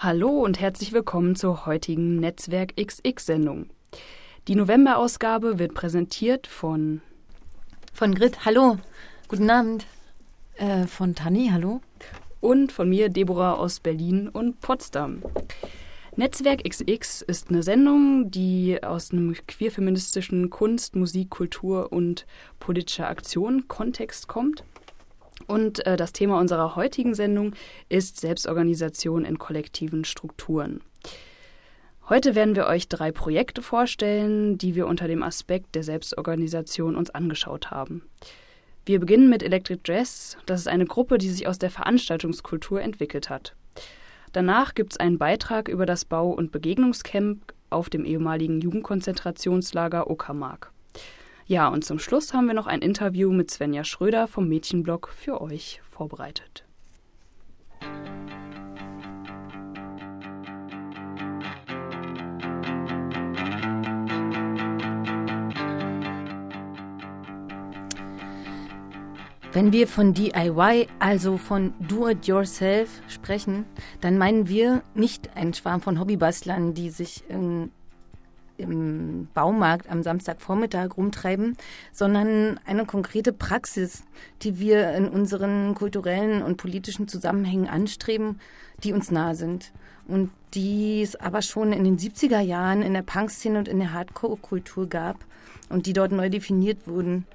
Hallo und herzlich willkommen zur heutigen Netzwerk XX-Sendung. Die Novemberausgabe wird präsentiert von von Grit. Hallo, guten Abend. Äh, von Tani, hallo. Und von mir, Deborah aus Berlin und Potsdam. Netzwerk XX ist eine Sendung, die aus einem queerfeministischen Kunst, Musik, Kultur und politischer Aktion Kontext kommt. Und äh, das Thema unserer heutigen Sendung ist Selbstorganisation in kollektiven Strukturen. Heute werden wir euch drei Projekte vorstellen, die wir unter dem Aspekt der Selbstorganisation uns angeschaut haben. Wir beginnen mit Electric Dress. Das ist eine Gruppe, die sich aus der Veranstaltungskultur entwickelt hat. Danach gibt es einen Beitrag über das Bau- und Begegnungscamp auf dem ehemaligen Jugendkonzentrationslager Uckermark. Ja, und zum Schluss haben wir noch ein Interview mit Svenja Schröder vom Mädchenblog für euch vorbereitet. Wenn wir von DIY, also von Do-it-yourself sprechen, dann meinen wir nicht einen Schwarm von Hobbybastlern, die sich in im Baumarkt am Samstagvormittag rumtreiben, sondern eine konkrete Praxis, die wir in unseren kulturellen und politischen Zusammenhängen anstreben, die uns nahe sind und die es aber schon in den 70er Jahren in der Punkszene und in der Hardcore-Kultur gab und die dort neu definiert wurden,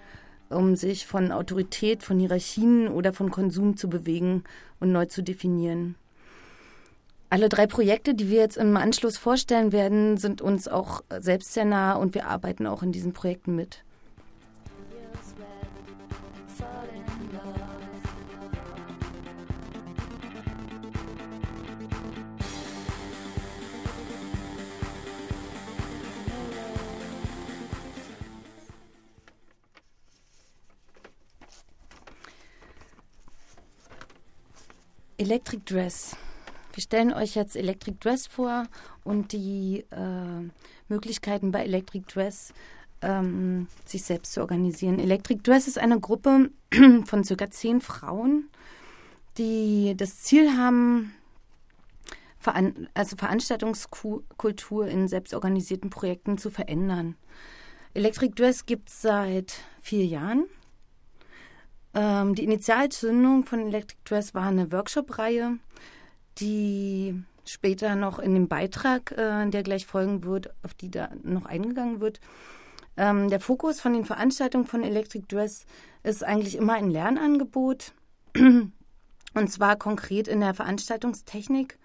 um sich von Autorität, von Hierarchien oder von Konsum zu bewegen und neu zu definieren. Alle drei Projekte, die wir jetzt im Anschluss vorstellen werden, sind uns auch selbst sehr nah und wir arbeiten auch in diesen Projekten mit. Electric Dress. Wir stellen euch jetzt Electric Dress vor und die äh, Möglichkeiten bei Electric Dress, ähm, sich selbst zu organisieren. Electric Dress ist eine Gruppe von circa zehn Frauen, die das Ziel haben, Veran also Veranstaltungskultur in selbstorganisierten Projekten zu verändern. Electric Dress gibt es seit vier Jahren. Ähm, die Initialzündung von Electric Dress war eine Workshop-Reihe, die später noch in dem Beitrag, äh, der gleich folgen wird, auf die da noch eingegangen wird. Ähm, der Fokus von den Veranstaltungen von Electric Dress ist eigentlich immer ein Lernangebot. Und zwar konkret in der Veranstaltungstechnik.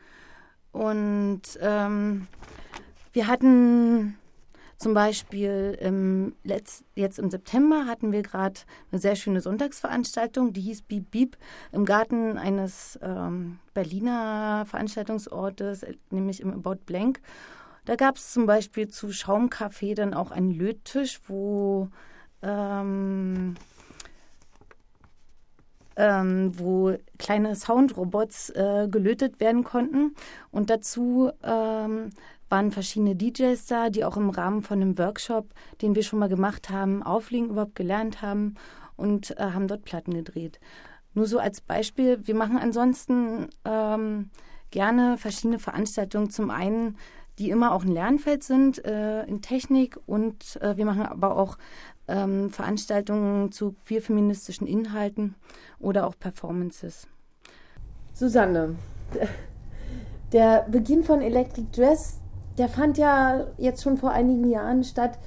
Und ähm, wir hatten zum Beispiel im Letz-, jetzt im September hatten wir gerade eine sehr schöne Sonntagsveranstaltung, die hieß Beep Beep im Garten eines ähm, Berliner Veranstaltungsortes, nämlich im About Blank. Da gab es zum Beispiel zu Schaumkaffee dann auch einen Löttisch, wo ähm, ähm, wo kleine Soundrobots äh, gelötet werden konnten. Und dazu ähm, waren verschiedene DJs da, die auch im Rahmen von einem Workshop, den wir schon mal gemacht haben, Auflegen überhaupt gelernt haben und äh, haben dort Platten gedreht. Nur so als Beispiel, wir machen ansonsten ähm, gerne verschiedene Veranstaltungen. Zum einen, die immer auch ein Lernfeld sind äh, in Technik und äh, wir machen aber auch ähm, Veranstaltungen zu queer-feministischen Inhalten oder auch Performances. Susanne, der Beginn von Electric Dress der fand ja jetzt schon vor einigen Jahren statt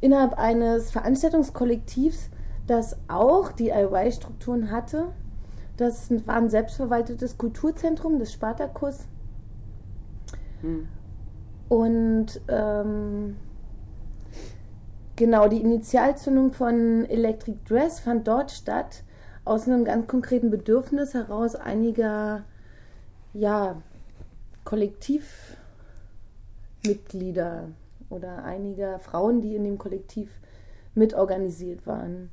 innerhalb eines Veranstaltungskollektivs, das auch DIY-Strukturen hatte. Das war ein selbstverwaltetes Kulturzentrum, das Spartakus. Hm. Und ähm, genau, die Initialzündung von Electric Dress fand dort statt, aus einem ganz konkreten Bedürfnis heraus einiger ja, Kollektiv- Mitglieder oder einiger Frauen, die in dem Kollektiv mitorganisiert waren.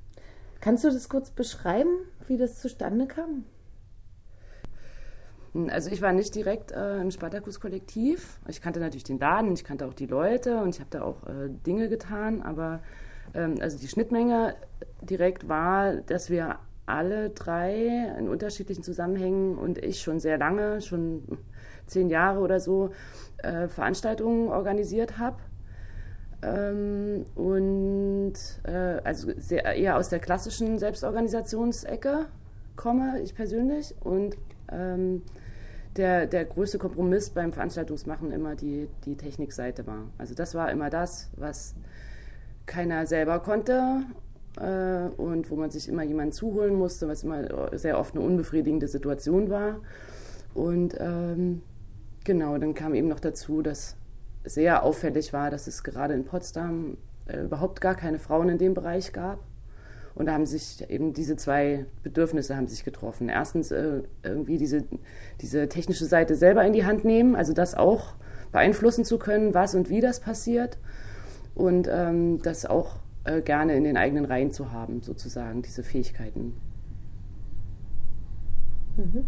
Kannst du das kurz beschreiben, wie das zustande kam? Also ich war nicht direkt äh, im Spartakus-Kollektiv. Ich kannte natürlich den Laden, ich kannte auch die Leute und ich habe da auch äh, Dinge getan. Aber ähm, also die Schnittmenge direkt war, dass wir alle drei in unterschiedlichen Zusammenhängen und ich schon sehr lange, schon zehn Jahre oder so äh, Veranstaltungen organisiert habe. Ähm, und äh, also sehr, eher aus der klassischen Selbstorganisationsecke komme, ich persönlich. Und ähm, der, der größte Kompromiss beim Veranstaltungsmachen immer die, die Technikseite war. Also das war immer das, was keiner selber konnte äh, und wo man sich immer jemanden zuholen musste, was immer sehr oft eine unbefriedigende Situation war. Und ähm, genau, dann kam eben noch dazu, dass sehr auffällig war, dass es gerade in Potsdam äh, überhaupt gar keine Frauen in dem Bereich gab. Und da haben sich eben diese zwei Bedürfnisse haben sich getroffen. Erstens äh, irgendwie diese, diese technische Seite selber in die Hand nehmen, also das auch beeinflussen zu können, was und wie das passiert. Und ähm, das auch äh, gerne in den eigenen Reihen zu haben, sozusagen, diese Fähigkeiten. Mhm.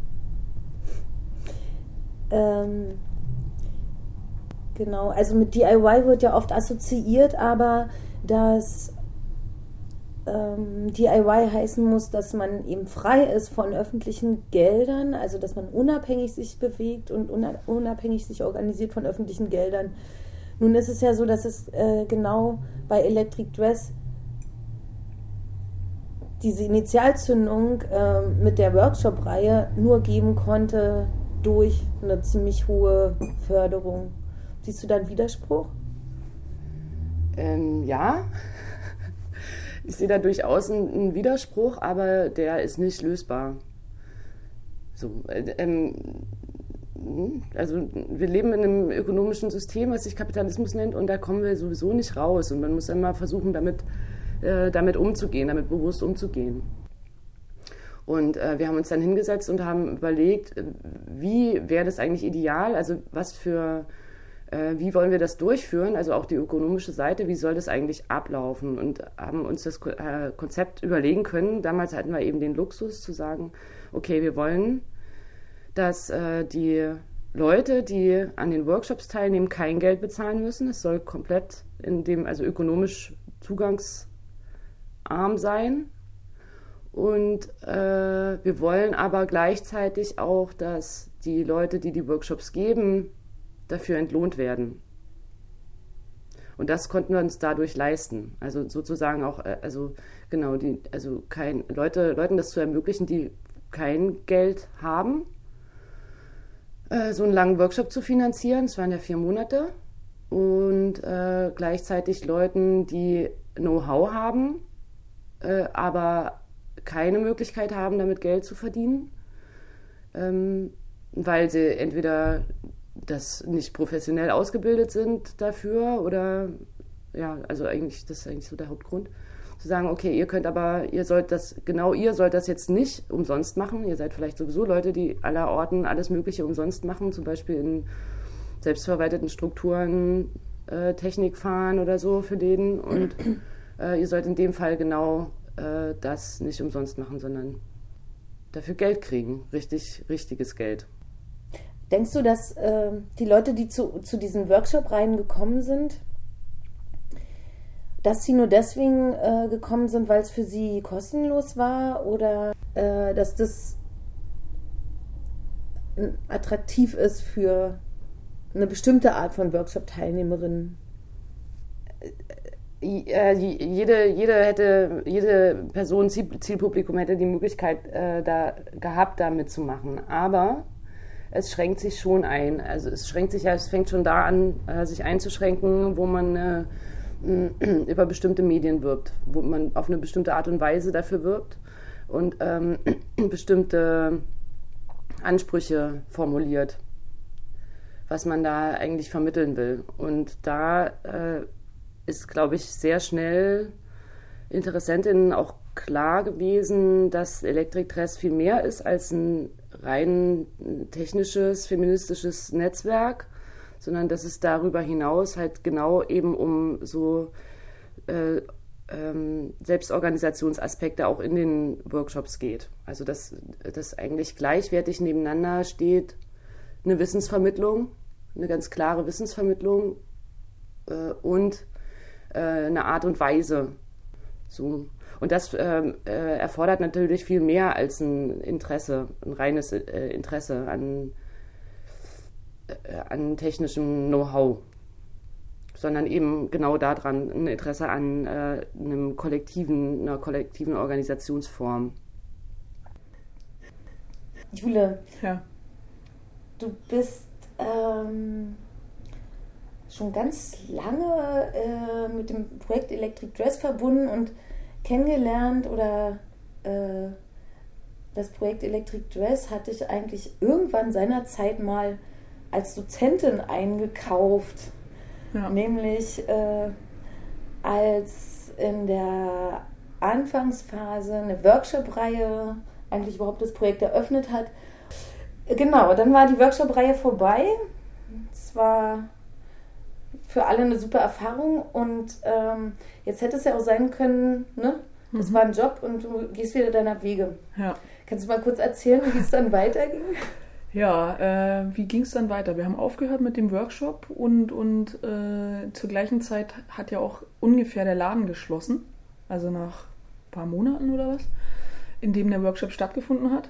Ähm, genau, also mit DIY wird ja oft assoziiert, aber dass ähm, DIY heißen muss, dass man eben frei ist von öffentlichen Geldern, also dass man unabhängig sich bewegt und unabhängig sich organisiert von öffentlichen Geldern. Nun ist es ja so, dass es äh, genau bei Electric Dress diese Initialzündung äh, mit der Workshop-Reihe nur geben konnte durch eine ziemlich hohe Förderung. Siehst du da einen Widerspruch? Ähm, ja, ich sehe da durchaus einen, Widerspruch, aber der ist nicht lösbar. So, äh, ähm, also wir leben in einem ökonomischen System, was sich Kapitalismus nennt, und da kommen wir sowieso nicht raus. Und man muss immer versuchen, damit, äh, damit umzugehen, damit bewusst umzugehen. Und äh, wir haben uns dann hingesetzt und haben überlegt, äh, wie wäre das eigentlich ideal, also was für äh, wie wollen wir das durchführen, also auch die ökonomische Seite, wie soll das eigentlich ablaufen und haben uns das äh, Konzept überlegen können. Damals hatten wir eben den Luxus zu sagen, okay, wir wollen, dass äh, die Leute, die an den Workshops teilnehmen, kein Geld bezahlen müssen. Es soll komplett in dem, also ökonomisch zugangsarm sein. Und äh, wir wollen aber gleichzeitig auch, dass die Leute, die die Workshops geben, dafür entlohnt werden. Und das konnten wir uns dadurch leisten. Also sozusagen auch, äh, also genau, die, also kein, Leute, Leuten das zu ermöglichen, die kein Geld haben, äh, so einen langen Workshop zu finanzieren. Es waren ja vier Monate. Und äh, gleichzeitig Leuten, die Know-how haben, äh, aber keine Möglichkeit haben, damit Geld zu verdienen, ähm, weil sie entweder das nicht professionell ausgebildet sind dafür oder ja, also eigentlich, das ist eigentlich so der Hauptgrund. Zu sagen, okay, ihr könnt aber, ihr sollt das, genau ihr sollt das jetzt nicht umsonst machen. Ihr seid vielleicht sowieso Leute, die aller Orten alles Mögliche umsonst machen, zum Beispiel in selbstverwalteten Strukturen äh, Technik fahren oder so für den. Und äh, ihr sollt in dem Fall genau äh, das nicht umsonst machen, sondern dafür Geld kriegen. Richtig, richtiges Geld. Denkst du, dass äh, die Leute, die zu, zu diesen Workshop-Reihen gekommen sind, dass sie nur deswegen äh, gekommen sind, weil es für sie kostenlos war oder äh, dass das attraktiv ist für eine bestimmte Art von Workshop-Teilnehmerinnen? Äh, jede, jede hätte, jede Person, Zielpublikum hätte die Möglichkeit äh, da gehabt, da mitzumachen. Aber es schränkt sich schon ein. Also es schränkt sich ja, es fängt schon da an, äh, sich einzuschränken, wo man äh, über bestimmte Medien wirbt, wo man auf eine bestimmte Art und Weise dafür wirbt und ähm, bestimmte Ansprüche formuliert, was man da eigentlich vermitteln will. Und da äh, ist, glaube ich, sehr schnell Interessentinnen auch klar gewesen, dass Elektriktress viel mehr ist als ein rein technisches, feministisches Netzwerk, sondern dass es darüber hinaus halt genau eben um so äh, ähm, Selbstorganisationsaspekte auch in den Workshops geht. Also dass das eigentlich gleichwertig nebeneinander steht eine Wissensvermittlung, eine ganz klare Wissensvermittlung äh, und äh, eine Art und Weise. So. Und das ähm, äh, erfordert natürlich viel mehr als ein Interesse, ein reines äh, Interesse an äh, an technischem Know-how, sondern eben genau daran ein Interesse an äh, einem kollektiven, einer kollektiven Organisationsform. Jule, Ja. du bist ähm, schon ganz lange äh, mit dem Projekt Electric Dress verbunden und kennengelernt oder äh, das Projekt Electric Dress hatte ich eigentlich irgendwann seinerzeit mal als Dozentin eingekauft. Ja. Nämlich äh, als in der Anfangsphase eine Workshop-Reihe eigentlich überhaupt das Projekt eröffnet hat. Genau, dann war die Workshop-Reihe vorbei. Es war für alle eine super Erfahrung und ähm, jetzt hätte es ja auch sein können, ne? Das Mhm. war ein Job und du gehst wieder deiner Wege. Ja. Kannst du mal kurz erzählen, wie es dann weiterging? Ja, äh, wie ging es dann weiter? Wir haben aufgehört mit dem Workshop und, und äh, zur gleichen Zeit hat ja auch ungefähr der Laden geschlossen. Also nach ein paar Monaten oder was, in dem der Workshop stattgefunden hat.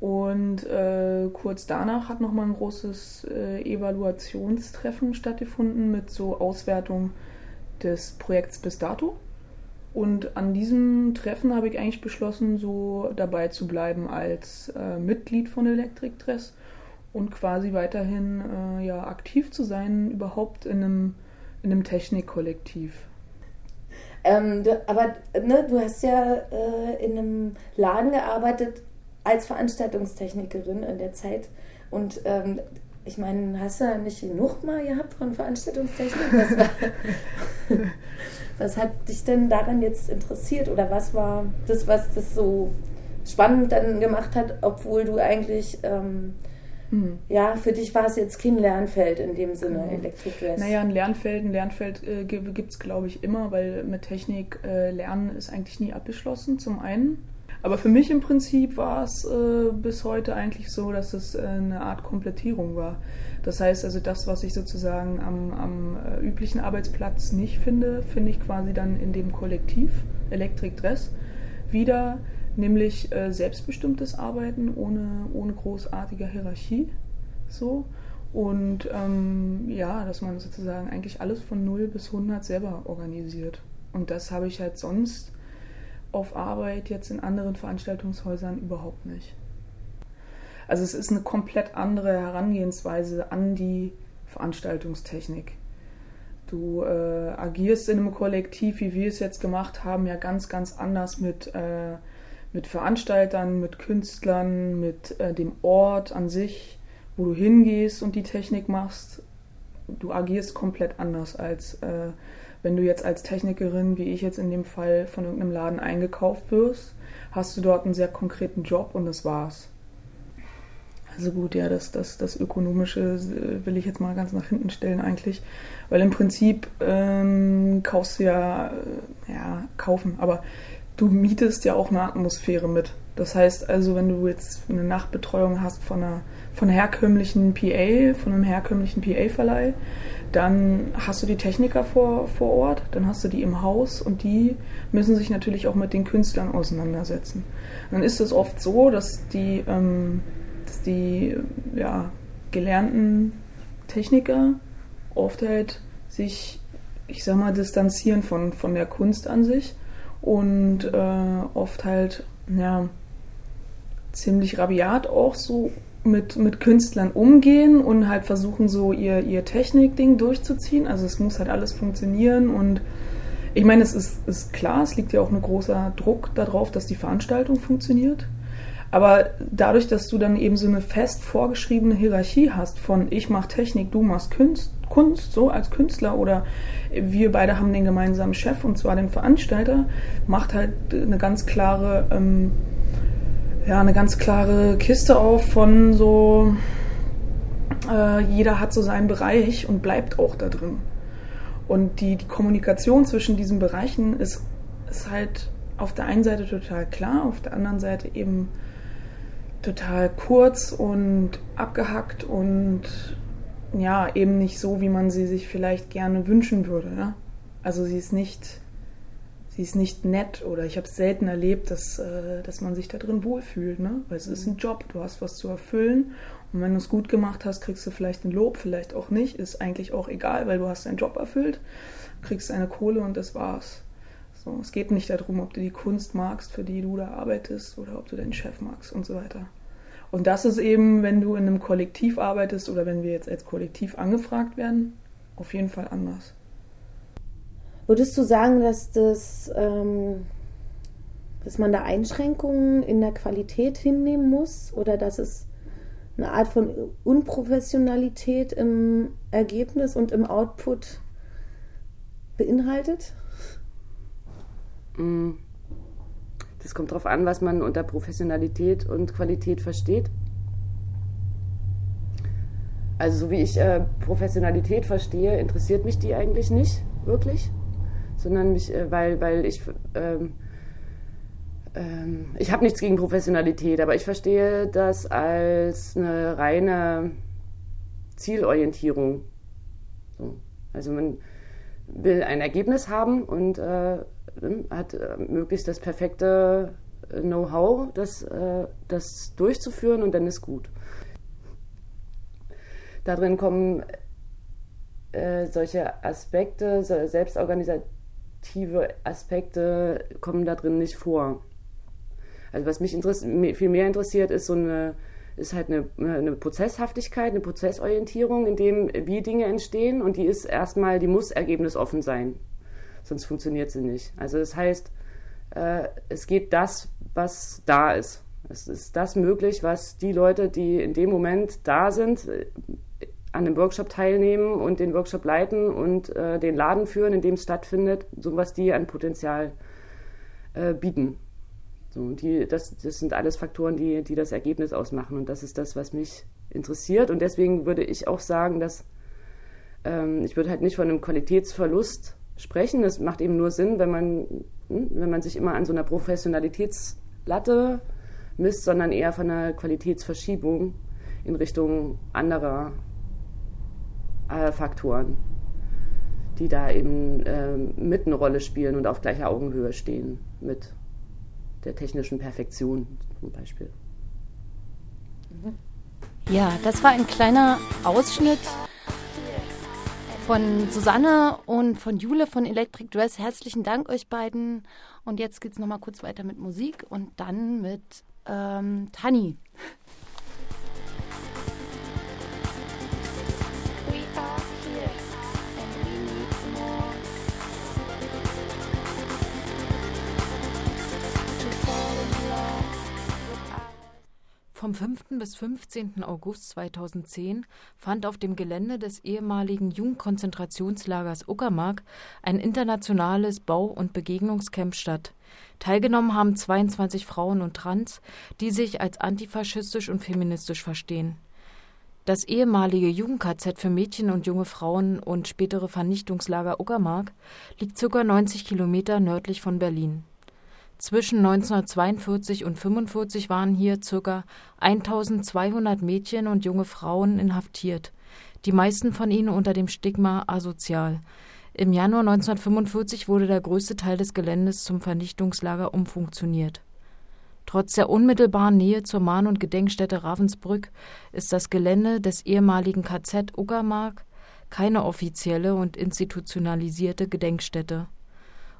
Und äh, kurz danach hat nochmal ein großes äh, Evaluationstreffen stattgefunden mit so Auswertung des Projekts bis dato. Und an diesem Treffen habe ich eigentlich beschlossen, so dabei zu bleiben als äh, Mitglied von Electric Dress und quasi weiterhin äh, ja, aktiv zu sein, überhaupt in einem, in einem Technikkollektiv. Ähm, du, aber ne, du hast ja äh, in einem Laden gearbeitet als Veranstaltungstechnikerin in der Zeit. Und ähm, ich meine, hast du da nicht genug mal gehabt von Veranstaltungstechnik? Was, war, was hat dich denn daran jetzt interessiert? Oder was war das, was das so spannend dann gemacht hat, obwohl du eigentlich, ähm, Mhm. ja, für dich war es jetzt kein Lernfeld in dem Sinne, Genau. Electric Dress. Naja, ein Lernfeld, ein Lernfeld äh, gibt es, glaube ich, immer, weil mit Technik äh, Lernen ist eigentlich nie abgeschlossen, zum einen. Aber für mich im Prinzip war es äh, bis heute eigentlich so, dass es äh, eine Art Komplettierung war. Das heißt also, das, was ich sozusagen am, am äh, üblichen Arbeitsplatz nicht finde, finde ich quasi dann in dem Kollektiv Electric Dress wieder, nämlich äh, selbstbestimmtes Arbeiten ohne, ohne großartige Hierarchie. So. Und ähm, ja, dass man sozusagen eigentlich alles von 0 bis 100 selber organisiert. Und das habe ich halt sonst auf Arbeit jetzt in anderen Veranstaltungshäusern überhaupt nicht. Also es ist eine komplett andere Herangehensweise an die Veranstaltungstechnik. Du äh, agierst in einem Kollektiv, wie wir es jetzt gemacht haben, ja ganz, ganz anders mit, äh, mit Veranstaltern, mit Künstlern, mit äh, dem Ort an sich, wo du hingehst und die Technik machst. Du agierst komplett anders als äh, wenn du jetzt als Technikerin, wie ich jetzt in dem Fall, von irgendeinem Laden eingekauft wirst, hast du dort einen sehr konkreten Job und das war's. Also gut, ja, das, das, das Ökonomische äh, will ich jetzt mal ganz nach hinten stellen eigentlich, weil im Prinzip ähm, kaufst du ja, äh, ja, kaufen, aber du mietest ja auch eine Atmosphäre mit. Das heißt also, wenn du jetzt eine Nachtbetreuung hast von einer, von herkömmlichen PA, von einem herkömmlichen PA-Verleih, dann hast du die Techniker vor, vor Ort, dann hast du die im Haus und die müssen sich natürlich auch mit den Künstlern auseinandersetzen. Dann ist es oft so, dass die, ähm, dass die ja, gelernten Techniker oft halt sich, ich sag mal, distanzieren von, von der Kunst an sich und äh, oft halt, ja, ziemlich rabiat auch so mit, mit Künstlern umgehen und halt versuchen, so ihr, ihr Technik-Ding durchzuziehen. Also es muss halt alles funktionieren und ich meine, es ist, ist klar, es liegt ja auch ein großer Druck darauf, dass die Veranstaltung funktioniert. Aber dadurch, dass du dann eben so eine fest vorgeschriebene Hierarchie hast von ich mach Technik, du machst Kunst, Kunst, so als Künstler oder wir beide haben den gemeinsamen Chef und zwar den Veranstalter, macht halt eine ganz klare ähm, ja, eine ganz klare Kiste auf von so, äh, jeder hat so seinen Bereich und bleibt auch da drin. Und die, die Kommunikation zwischen diesen Bereichen ist, ist halt auf der einen Seite total klar, auf der anderen Seite eben total kurz und abgehackt und ja, eben nicht so, wie man sie sich vielleicht gerne wünschen würde. Ja? Also sie ist nicht sie ist nicht nett oder ich habe es selten erlebt, dass, äh, dass man sich da drin wohlfühlt, ne? Weil es ist ein Job, du hast was zu erfüllen Und wenn du es gut gemacht hast, kriegst du vielleicht ein Lob, vielleicht auch nicht. Ist eigentlich auch egal, weil du hast deinen Job erfüllt, kriegst deine Kohle und das war's. So, es geht nicht darum, ob du die Kunst magst, für die du da arbeitest, oder ob du deinen Chef magst und so weiter. Und das ist eben, wenn du in einem Kollektiv arbeitest oder wenn wir jetzt als Kollektiv angefragt werden, auf jeden Fall anders. Würdest du sagen, dass das, ähm, dass man da Einschränkungen in der Qualität hinnehmen muss oder dass es eine Art von Unprofessionalität im Ergebnis und im Output beinhaltet? Mm. Das kommt darauf an, was man unter Professionalität und Qualität versteht. Also so wie ich äh, Professionalität verstehe, interessiert mich die eigentlich nicht wirklich, sondern mich, äh, weil, weil ich ähm, ähm, ich habe nichts gegen Professionalität, aber ich verstehe das als eine reine Zielorientierung. So. Also man will ein Ergebnis haben und äh, hat äh, möglichst das perfekte äh, Know-how, das, äh, das durchzuführen und dann ist gut. Darin kommen äh, solche Aspekte, selbstorganisative Aspekte kommen da drin nicht vor. Also was mich viel mehr interessiert, ist so eine ist halt eine, eine Prozesshaftigkeit, eine Prozessorientierung, in dem wie Dinge entstehen und die ist erstmal, die muss ergebnisoffen sein, sonst funktioniert sie nicht. Also das heißt, äh, es geht das, was da ist. Es ist das möglich, was die Leute, die in dem Moment da sind, äh, an dem Workshop teilnehmen und den Workshop leiten und äh, den Laden führen, in dem es stattfindet, so was die an Potenzial äh, bieten. So, die, das, das sind alles Faktoren, die, die das Ergebnis ausmachen. Und das ist das, was mich interessiert. Und deswegen würde ich auch sagen, dass ähm, ich würde halt nicht von einem Qualitätsverlust sprechen. Das macht eben nur Sinn, wenn man, hm, wenn man sich immer an so einer Professionalitätslatte misst, sondern eher von einer Qualitätsverschiebung in Richtung anderer äh, Faktoren, die da eben äh, mit eine Rolle spielen und auf gleicher Augenhöhe stehen mit der technischen Perfektion zum Beispiel. Ja, das war ein kleiner Ausschnitt von Susanne und von Jule von Electric Dress. Herzlichen Dank euch beiden. Und jetzt geht es nochmal kurz weiter mit Musik und dann mit ähm, Tani. Vom 5. bis 15. August 2010 fand auf dem Gelände des ehemaligen Jugendkonzentrationslagers Uckermark ein internationales Bau- und Begegnungscamp statt. Teilgenommen haben 22 Frauen und Trans, die sich als antifaschistisch und feministisch verstehen. Das ehemalige Jugend-KZ für Mädchen und junge Frauen und spätere Vernichtungslager Uckermark liegt ca. 90 Kilometer nördlich von Berlin. Zwischen 1942 und 1945 waren hier ca. 1200 Mädchen und junge Frauen inhaftiert, die meisten von ihnen unter dem Stigma asozial. Im Januar 1945 wurde der größte Teil des Geländes zum Vernichtungslager umfunktioniert. Trotz der unmittelbaren Nähe zur Mahn- und Gedenkstätte Ravensbrück ist das Gelände des ehemaligen KZ Uckermark keine offizielle und institutionalisierte Gedenkstätte.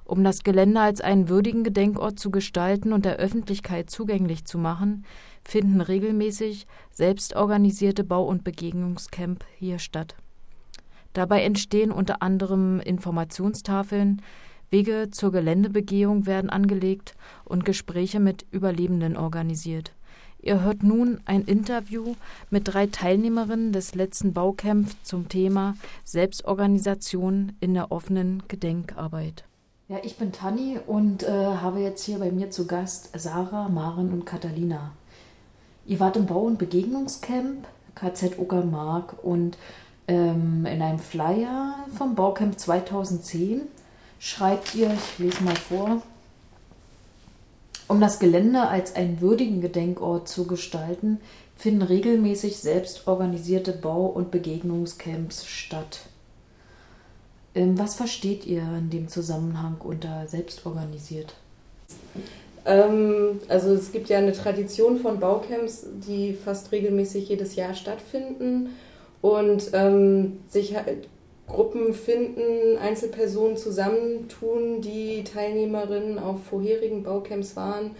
Um das Gelände als einen würdigen Gedenkort zu gestalten und der Öffentlichkeit zugänglich zu machen, finden regelmäßig selbstorganisierte Bau- und Begegnungscamp hier statt. Dabei entstehen unter anderem Informationstafeln, Wege zur Geländebegehung werden angelegt und Gespräche mit Überlebenden organisiert. Ihr hört nun ein Interview mit drei Teilnehmerinnen des letzten Baucamps zum Thema Selbstorganisation in der offenen Gedenkarbeit. Ja, ich bin Tanni und äh, habe jetzt hier bei mir zu Gast Sarah, Maren und Catalina. Ihr wart im Bau- und Begegnungscamp KZ Uckermark und ähm, in einem Flyer vom Baucamp 2010 schreibt ihr, ich lese mal vor, um das Gelände als einen würdigen Gedenkort zu gestalten, finden regelmäßig selbst organisierte Bau- und Begegnungscamps statt. Ähm, was versteht ihr in dem Zusammenhang unter selbstorganisiert? Ähm, also es gibt ja eine Tradition von Baucamps, die fast regelmäßig jedes Jahr stattfinden und ähm, sich halt Gruppen finden, Einzelpersonen zusammentun, die Teilnehmerinnen auf vorherigen Baucamps waren,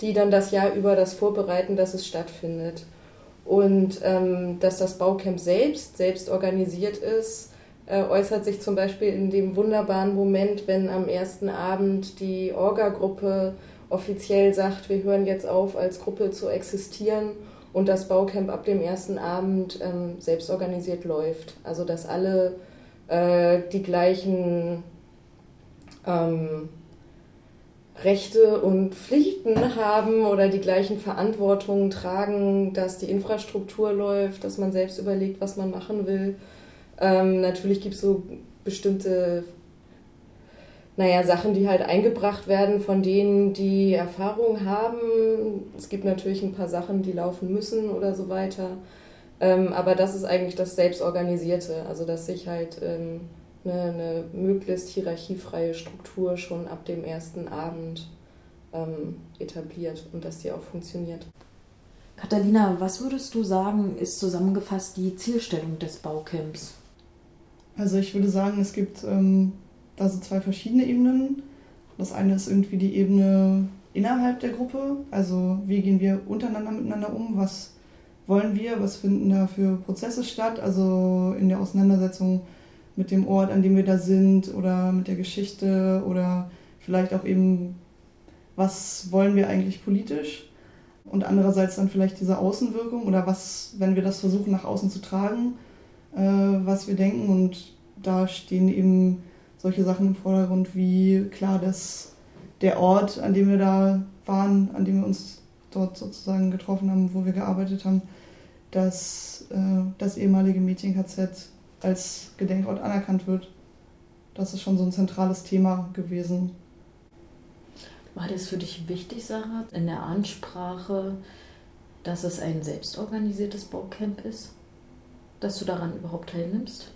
die dann das Jahr über das vorbereiten, dass es stattfindet. Und ähm, dass das Baucamp selbst, selbst organisiert ist, äußert sich zum Beispiel in dem wunderbaren Moment, wenn am ersten Abend die Orga-Gruppe offiziell sagt, wir hören jetzt auf, als Gruppe zu existieren und das Baucamp ab dem ersten Abend ähm, selbst organisiert läuft. Also dass alle äh, die gleichen ähm, Rechte und Pflichten haben oder die gleichen Verantwortungen tragen, dass die Infrastruktur läuft, dass man selbst überlegt, was man machen will. Ähm, natürlich gibt es so bestimmte naja, Sachen, die halt eingebracht werden von denen, die Erfahrung haben. Es gibt natürlich ein paar Sachen, die laufen müssen oder so weiter. Ähm, aber das ist eigentlich das Selbstorganisierte, also dass sich halt ähm, eine, eine, möglichst hierarchiefreie Struktur schon ab dem ersten Abend ähm, etabliert und dass die auch funktioniert. Katharina, was würdest du sagen, ist zusammengefasst die Zielstellung des Baucamps? Also ich würde sagen, es gibt ähm, da so zwei verschiedene Ebenen. Das eine ist irgendwie die Ebene innerhalb der Gruppe, also wie gehen wir untereinander miteinander um, was wollen wir, was finden da für Prozesse statt, also in der Auseinandersetzung mit dem Ort, an dem wir da sind oder mit der Geschichte oder vielleicht auch eben, was wollen wir eigentlich politisch? Und andererseits dann vielleicht diese Außenwirkung oder was, wenn wir das versuchen nach außen zu tragen, äh, was wir denken und da stehen eben solche Sachen im Vordergrund wie klar, dass der Ort, an dem wir da waren, an dem wir uns dort sozusagen getroffen haben, wo wir gearbeitet haben, dass äh, das ehemalige Mädchen-KZ als Gedenkort anerkannt wird. Das ist schon so ein zentrales Thema gewesen. War das für dich wichtig, Sarah, in der Ansprache, dass es ein selbstorganisiertes Baucamp ist? Dass du daran überhaupt teilnimmst?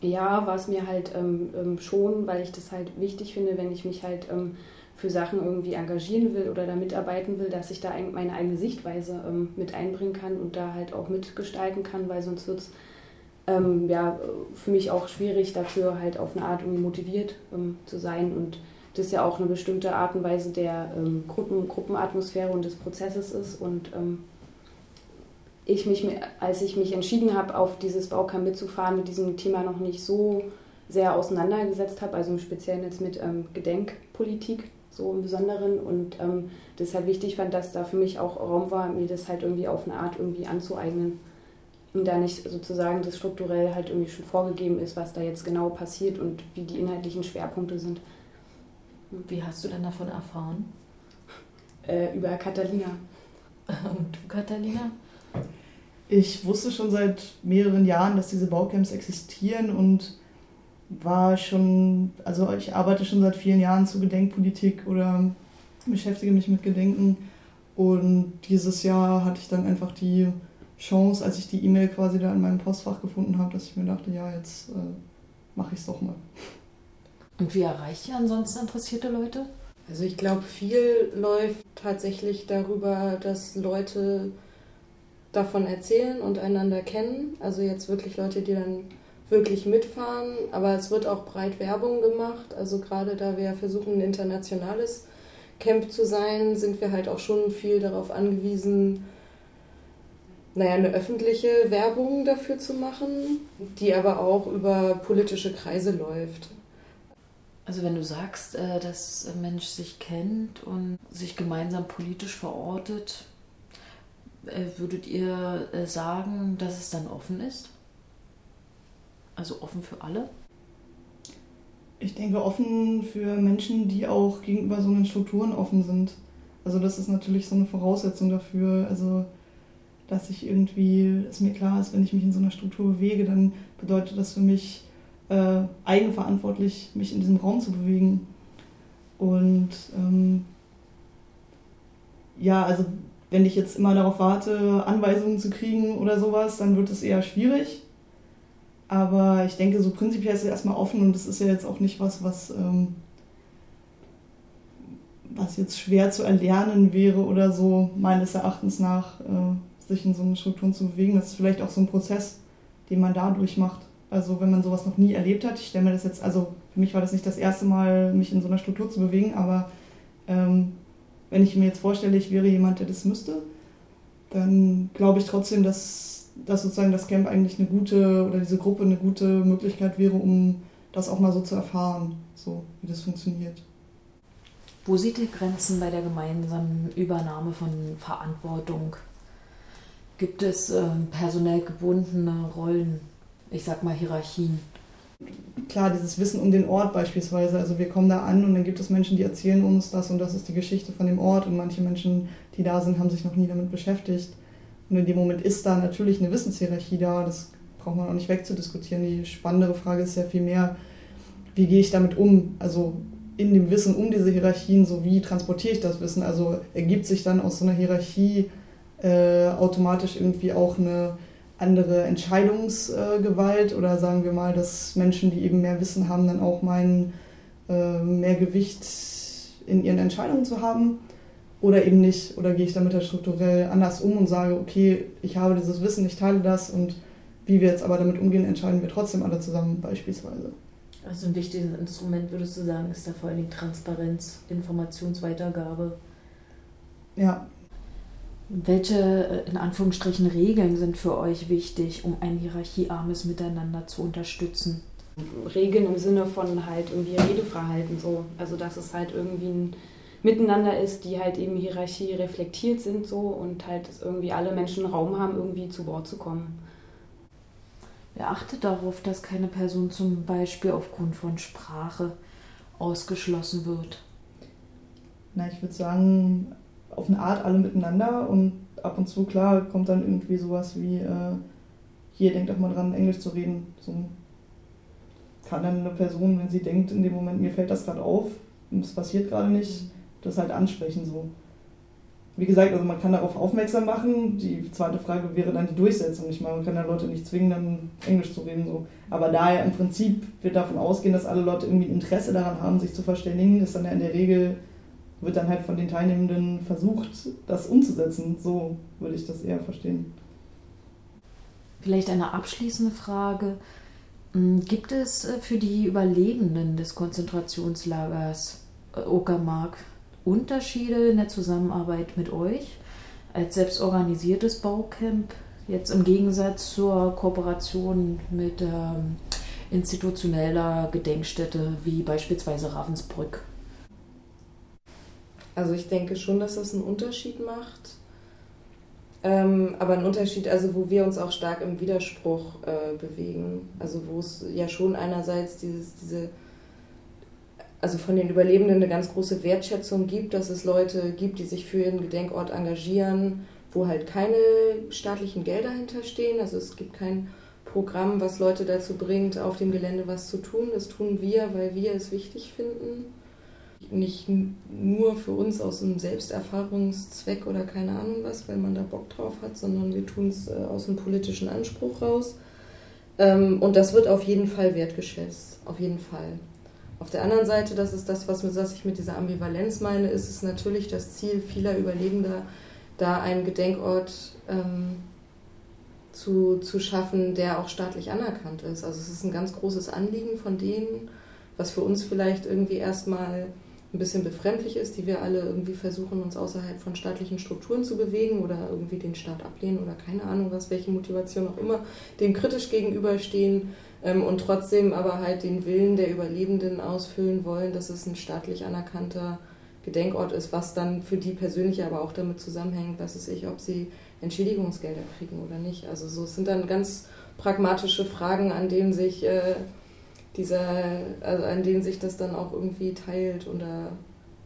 Ja, war es mir halt ähm, ähm, schon, weil ich das halt wichtig finde, wenn ich mich halt ähm, für Sachen irgendwie engagieren will oder da mitarbeiten will, dass ich da meine eigene Sichtweise ähm, mit einbringen kann und da halt auch mitgestalten kann, weil sonst wird es ähm, ja, für mich auch schwierig, dafür halt auf eine Art irgendwie motiviert ähm, zu sein und das ja auch eine bestimmte Art und Weise der Gruppen, Gruppenatmosphäre und des Prozesses ist und ich mich, als ich mich entschieden habe, auf dieses Baucamp mitzufahren, mit diesem Thema noch nicht so sehr auseinandergesetzt habe, also im Speziellen jetzt mit ähm, Gedenkpolitik so im Besonderen und ähm, deshalb wichtig fand, dass da für mich auch Raum war, mir das halt irgendwie auf eine Art irgendwie anzueignen und da nicht sozusagen das strukturell halt irgendwie schon vorgegeben ist, was da jetzt genau passiert und wie die inhaltlichen Schwerpunkte sind. Wie hast du denn davon erfahren? Äh, über Catalina. Und du, Catalina? Ich wusste schon seit mehreren Jahren, dass diese Baucamps existieren und war schon, also ich arbeite schon seit vielen Jahren zu Gedenkpolitik oder beschäftige mich mit Gedenken. Und dieses Jahr hatte ich dann einfach die Chance, als ich die E-Mail quasi da in meinem Postfach gefunden habe, dass ich mir dachte, ja, jetzt äh, mache ich es doch mal. Und wie erreicht ihr ansonsten interessierte Leute? Also ich glaube, viel läuft tatsächlich darüber, dass Leute davon erzählen und einander kennen. Also jetzt wirklich Leute, die dann wirklich mitfahren. Aber es wird auch breit Werbung gemacht. Also gerade da wir versuchen, ein internationales Camp zu sein, sind wir halt auch schon viel darauf angewiesen, naja, eine öffentliche Werbung dafür zu machen, die aber auch über politische Kreise läuft. Also wenn du sagst, äh, dass ein Mensch sich kennt und sich gemeinsam politisch verortet, würdet ihr äh, sagen, dass es dann offen ist? Also offen für alle? Ich denke offen für Menschen, die auch gegenüber so einen Strukturen offen sind. Also das ist natürlich so eine Voraussetzung dafür. Also dass ich irgendwie, es mir klar ist, wenn ich mich in so einer Struktur bewege, dann bedeutet das für mich äh, eigenverantwortlich, mich in diesem Raum zu bewegen. Und ähm, ja, also wenn ich jetzt immer darauf warte, Anweisungen zu kriegen oder sowas, dann wird es eher schwierig. Aber ich denke, so prinzipiell ist es erstmal offen und das ist ja jetzt auch nicht was, was, ähm, was jetzt schwer zu erlernen wäre oder so, meines Erachtens nach, äh, sich in so eine Strukturen zu bewegen. Das ist vielleicht auch so ein Prozess, den man dadurch macht. Also wenn man sowas noch nie erlebt hat, ich stelle mir das jetzt, also für mich war das nicht das erste Mal, mich in so einer Struktur zu bewegen, aber ähm, wenn ich mir jetzt vorstelle, ich wäre jemand, der das müsste, dann glaube ich trotzdem, dass, dass sozusagen das Camp eigentlich eine gute oder diese Gruppe eine gute Möglichkeit wäre, um das auch mal so zu erfahren, so wie das funktioniert. Wo seht ihr Grenzen bei der gemeinsamen Übernahme von Verantwortung? Gibt es äh, personell gebundene Rollen, ich sag mal Hierarchien? Klar, dieses Wissen um den Ort beispielsweise. Also wir kommen da an und dann gibt es Menschen, die erzählen uns das und das ist die Geschichte von dem Ort und manche Menschen, die da sind, haben sich noch nie damit beschäftigt. Und in dem Moment ist da natürlich eine Wissenshierarchie da, das braucht man auch nicht wegzudiskutieren. Die spannendere Frage ist ja viel mehr, wie gehe ich damit um? Also in dem Wissen um diese Hierarchien, so wie transportiere ich das Wissen? Also ergibt sich dann aus so einer Hierarchie äh, automatisch irgendwie auch eine andere Entscheidungsgewalt oder sagen wir mal, dass Menschen, die eben mehr Wissen haben, dann auch meinen, äh, mehr Gewicht in ihren Entscheidungen zu haben oder eben nicht? Oder gehe ich damit strukturell anders um und sage, okay, ich habe dieses Wissen, ich teile das und wie wir jetzt aber damit umgehen, entscheiden wir trotzdem alle zusammen beispielsweise. Also ein wichtiges Instrument, würdest du sagen, ist da vor allen Dingen Transparenz, Informationsweitergabe. Ja. Welche, äh, in Anführungsstrichen, Regeln sind für euch wichtig, um ein hierarchiearmes Miteinander zu unterstützen? Regeln im Sinne von halt irgendwie Redeverhalten so. Also dass es halt irgendwie ein Miteinander ist, die halt eben Hierarchie reflektiert sind so und halt irgendwie alle Menschen Raum haben, irgendwie zu Wort zu kommen. Wer achtet darauf, dass keine Person zum Beispiel aufgrund von Sprache ausgeschlossen wird? Na, ich würde sagen, auf eine Art alle miteinander und ab und zu, klar, kommt dann irgendwie sowas wie, äh, hier, denkt doch mal dran, Englisch zu reden. So kann dann eine Person, wenn sie denkt, in dem Moment, mir fällt das gerade auf, und es passiert gerade nicht, das halt ansprechen so wie gesagt, also man kann darauf aufmerksam machen. Die zweite Frage wäre dann die Durchsetzung. Ich meine, man kann ja Leute nicht zwingen, dann Englisch zu reden. So. Aber da ja im Prinzip wir davon ausgehen, dass alle Leute irgendwie Interesse daran haben, sich zu verständigen, ist dann ja in der Regel, wird dann halt von den Teilnehmenden versucht, das umzusetzen. So würde ich das eher verstehen. Vielleicht eine abschließende Frage. Hm, gibt es äh, für die Überlebenden des Konzentrationslagers Uckermark Unterschiede in der Zusammenarbeit mit euch als selbstorganisiertes Baucamp, jetzt im Gegensatz zur Kooperation mit ähm, institutioneller Gedenkstätte wie beispielsweise Ravensbrück? Also ich denke schon, dass das einen Unterschied macht. Ähm, aber ein Unterschied, also wo wir uns auch stark im Widerspruch äh, bewegen. Also wo es ja schon einerseits dieses, diese also von den Überlebenden eine ganz große Wertschätzung gibt, dass es Leute gibt, die sich für ihren Gedenkort engagieren, wo halt keine staatlichen Gelder hinterstehen. Also es gibt kein Programm, was Leute dazu bringt, auf dem Gelände was zu tun. Das tun wir, weil wir es wichtig finden. Nicht nur für uns aus einem Selbsterfahrungszweck oder keine Ahnung was, weil man da Bock drauf hat, sondern wir tun es äh, aus einem politischen Anspruch raus. Ähm, und das wird auf jeden Fall wertgeschätzt. Auf jeden Fall. Auf der anderen Seite, das ist das, was, ich mit dieser Ambivalenz meine, ist es natürlich das Ziel vieler Überlebender, da einen Gedenkort ähm, zu, zu schaffen, der auch staatlich anerkannt ist. Also es ist ein ganz großes Anliegen von denen, was für uns vielleicht irgendwie erstmal ein bisschen befremdlich ist, die wir alle irgendwie versuchen, uns außerhalb von staatlichen Strukturen zu bewegen oder irgendwie den Staat ablehnen oder keine Ahnung was, welche Motivation auch immer, dem kritisch gegenüberstehen ähm, und trotzdem aber halt den Willen der Überlebenden ausfüllen wollen, dass es ein staatlich anerkannter Gedenkort ist, was dann für die persönlich aber auch damit zusammenhängt, was es ich, ob sie Entschädigungsgelder kriegen oder nicht. Also so es sind dann ganz pragmatische Fragen, an denen sich äh, dieser, also an denen sich das dann auch irgendwie teilt oder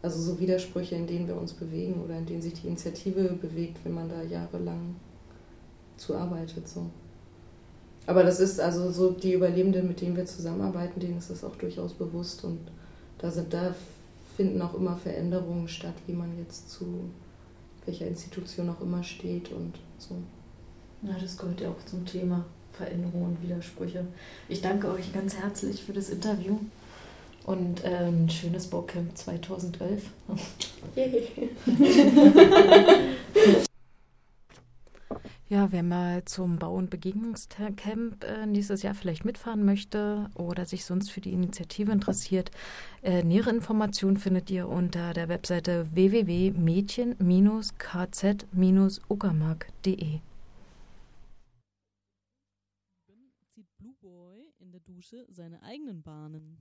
also so Widersprüche, in denen wir uns bewegen oder in denen sich die Initiative bewegt, wenn man da jahrelang zuarbeitet. So. Aber das ist also so die Überlebenden, mit denen wir zusammenarbeiten, denen ist das auch durchaus bewusst und da sind da finden auch immer Veränderungen statt, wie man jetzt zu welcher Institution auch immer steht und so. Ja, das gehört ja auch zum Thema Veränderungen und Widersprüche. Ich danke euch ganz herzlich für das Interview Und ein schönes Baucamp 2011. Ja, wer mal zum Bau- und Begegnungscamp äh, nächstes Jahr vielleicht mitfahren möchte oder sich sonst für die Initiative interessiert, äh, nähere Informationen findet ihr unter der Webseite www.mädchen-kz-uckermark.de. Dusche seine eigenen Bahnen.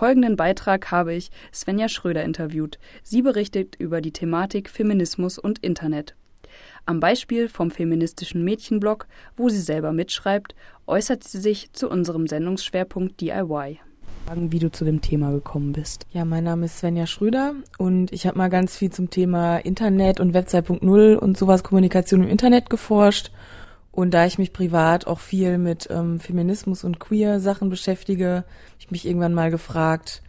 Folgenden Beitrag habe ich Svenja Schröder interviewt. Sie berichtet über die Thematik Feminismus und Internet. Am Beispiel vom feministischen Mädchenblog, wo sie selber mitschreibt, äußert sie sich zu unserem Sendungsschwerpunkt DIY. Wie du zu dem Thema gekommen bist. Ja, mein Name ist Svenja Schröder und ich habe mal ganz viel zum Thema Internet und Web 2.0 und sowas Kommunikation im Internet geforscht und da ich mich privat auch viel mit ähm, Feminismus und Queer-Sachen beschäftige, habe ich mich irgendwann mal gefragt,